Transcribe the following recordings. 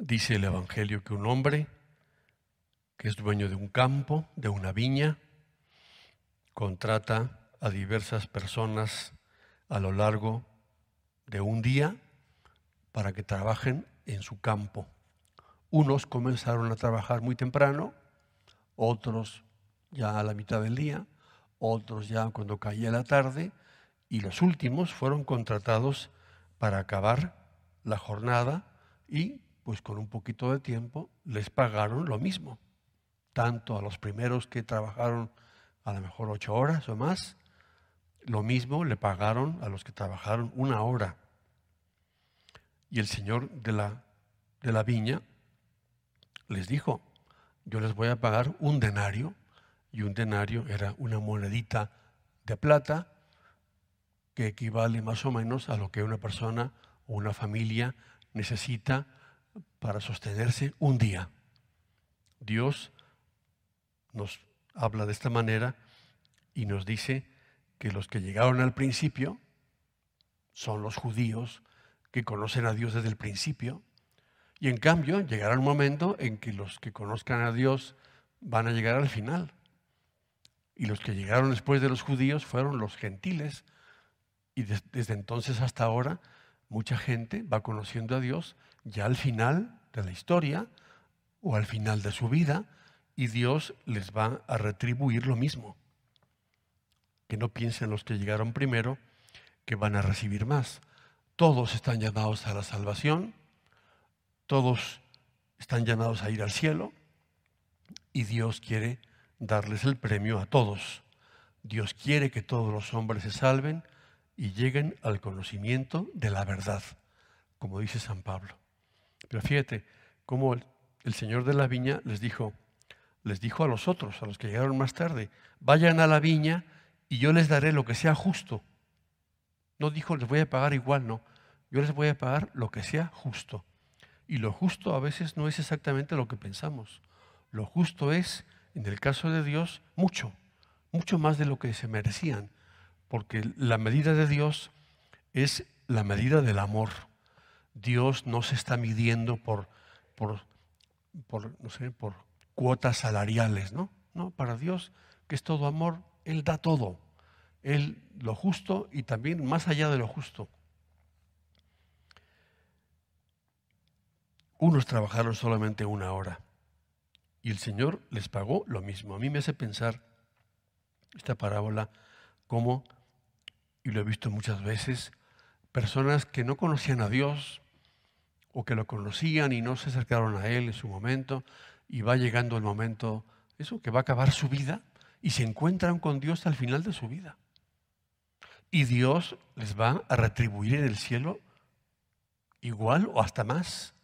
Dice el Evangelio que un hombre que es dueño de un campo, de una viña, contrata a diversas personas a lo largo de un día para que trabajen en su campo. Unos comenzaron a trabajar muy temprano, otros ya a la mitad del día, otros ya cuando caía la tarde, y los últimos fueron contratados para acabar la jornada y pues con un poquito de tiempo les pagaron lo mismo, tanto a los primeros que trabajaron a lo mejor ocho horas o más, lo mismo le pagaron a los que trabajaron una hora. Y el señor de la, de la viña les dijo, yo les voy a pagar un denario, y un denario era una monedita de plata que equivale más o menos a lo que una persona o una familia necesita para sostenerse un día. Dios nos habla de esta manera y nos dice que los que llegaron al principio son los judíos que conocen a Dios desde el principio. Y en cambio llegará un momento en que los que conozcan a Dios van a llegar al final. Y los que llegaron después de los judíos fueron los gentiles. Y desde entonces hasta ahora mucha gente va conociendo a Dios ya al final de la historia o al final de su vida y Dios les va a retribuir lo mismo. Que no piensen los que llegaron primero que van a recibir más. Todos están llamados a la salvación, todos están llamados a ir al cielo y Dios quiere darles el premio a todos. Dios quiere que todos los hombres se salven y lleguen al conocimiento de la verdad, como dice San Pablo. Pero fíjate cómo el, Señor de la viña les dijo, les dijo a los otros, a los que llegaron más tarde, vayan a la viña y yo les daré lo que sea justo. No dijo les voy a pagar igual, no. Yo les voy a pagar lo que sea justo. Y lo justo a veces no es exactamente lo que pensamos. Lo justo es, en el caso de Dios, mucho, mucho más de lo que se merecían porque la medida de Dios es la medida del amor. Dios no se está midiendo por, por, no sé, por cuotas salariales, ¿no? No, para Dios, que es todo amor, Él da todo. Él lo justo y también más allá de lo justo. Unos trabajaron solamente una hora y el Señor les pagó lo mismo. A mí me hace pensar esta parábola como y lo he visto muchas veces, personas que no conocían a Dios o que lo conocían y no se acercaron a Él en su momento y va llegando el momento, eso, que va a acabar su vida y se encuentran con Dios al final de su vida. Y Dios les va a retribuir en el cielo igual o hasta más.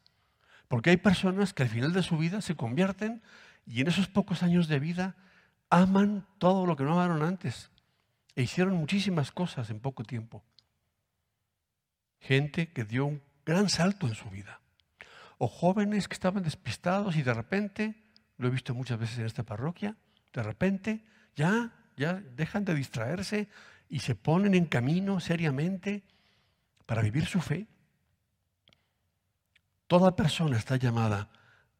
Porque hay personas que al final de su vida se convierten y en esos pocos años de vida aman todo lo que no amaron antes. E hicieron muchísimas cosas en poco tiempo. Gente que dio un gran salto en su vida. O jóvenes que estaban despistados y de repente, lo he visto muchas veces en esta parroquia, de repente ya, ya dejan de distraerse y se ponen en camino seriamente para vivir su fe. Toda persona está llamada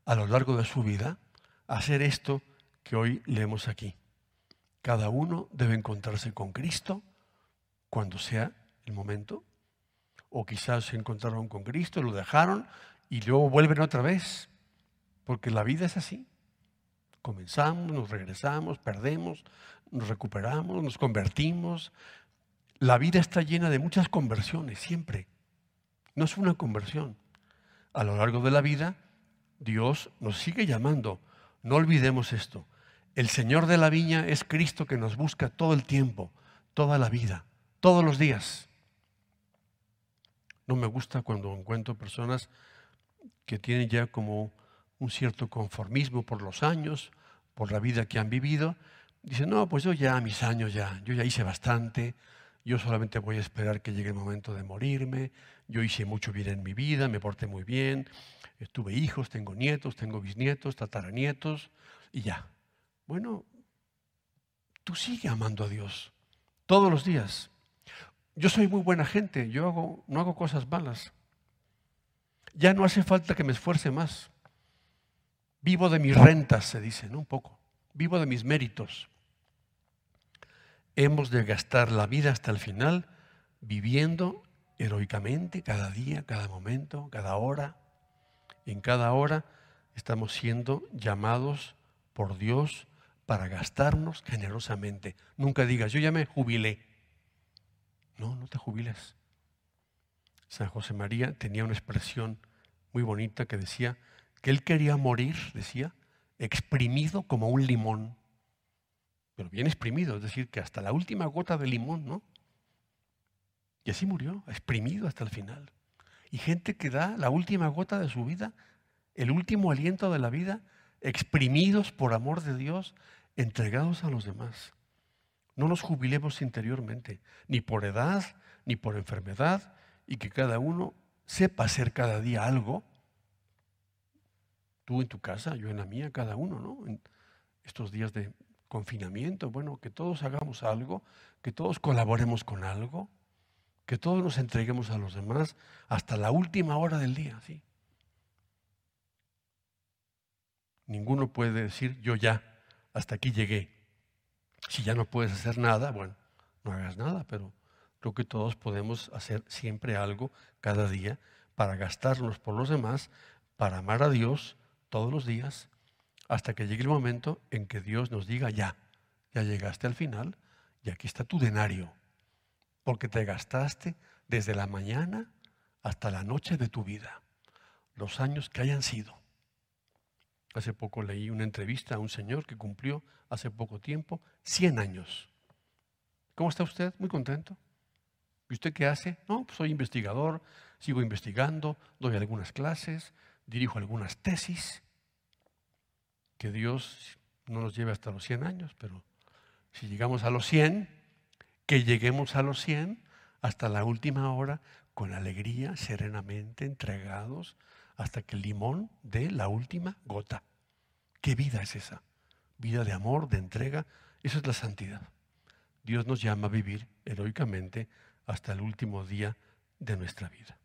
a lo largo de su vida a hacer esto que hoy leemos aquí. Cada uno debe encontrarse con Cristo cuando sea el momento. O quizás se encontraron con Cristo, lo dejaron y luego vuelven otra vez. Porque la vida es así. Comenzamos, nos regresamos, perdemos, nos recuperamos, nos convertimos. La vida está llena de muchas conversiones, siempre. No es una conversión. A lo largo de la vida, Dios nos sigue llamando. No olvidemos esto. El Señor de la viña es Cristo que nos busca todo el tiempo, toda la vida, todos los días. No me gusta cuando encuentro personas que tienen ya como un cierto conformismo por los años, por la vida que han vivido. Dicen, no, pues yo ya mis años ya, yo ya hice bastante, yo solamente voy a esperar que llegue el momento de morirme, yo hice mucho bien en mi vida, me porté muy bien, tuve hijos, tengo nietos, tengo bisnietos, tataranietos, y ya, bueno, tú sigue amando a Dios todos los días. Yo soy muy buena gente, yo hago, no hago cosas malas. Ya no hace falta que me esfuerce más. Vivo de mis rentas, se dice, ¿no? Un poco. Vivo de mis méritos. Hemos de gastar la vida hasta el final viviendo heroicamente cada día, cada momento, cada hora. En cada hora estamos siendo llamados por Dios para gastarnos generosamente. Nunca digas, yo ya me jubilé. No, no te jubiles. San José María tenía una expresión muy bonita que decía que él quería morir, decía, exprimido como un limón. Pero bien exprimido, es decir, que hasta la última gota de limón, ¿no? Y así murió, exprimido hasta el final. Y gente que da la última gota de su vida, el último aliento de la vida, exprimidos por amor de Dios, entregados a los demás. No nos jubilemos interiormente, ni por edad, ni por enfermedad, y que cada uno sepa hacer cada día algo. Tú en tu casa, yo en la mía, cada uno, ¿no? En estos días de confinamiento, bueno, que todos hagamos algo, que todos colaboremos con algo, que todos nos entreguemos a los demás hasta la última hora del día, ¿sí? Ninguno puede decir, yo ya, hasta aquí llegué. Si ya no puedes hacer nada, bueno, no hagas nada, pero creo que todos podemos hacer siempre algo cada día para gastarnos por los demás, para amar a Dios todos los días, hasta que llegue el momento en que Dios nos diga, ya, ya llegaste al final y aquí está tu denario, porque te gastaste desde la mañana hasta la noche de tu vida, los años que hayan sido. Hace poco leí una entrevista a un señor que cumplió hace poco tiempo 100 años. ¿Cómo está usted? Muy contento. ¿Y usted qué hace? No, pues soy investigador, sigo investigando, doy algunas clases, dirijo algunas tesis. Que Dios no nos lleve hasta los 100 años, pero si llegamos a los 100, que lleguemos a los 100 hasta la última hora con alegría, serenamente, entregados hasta que el limón dé la última gota. ¿Qué vida es esa? Vida de amor, de entrega. Eso es la santidad. Dios nos llama a vivir heroicamente hasta el último día de nuestra vida.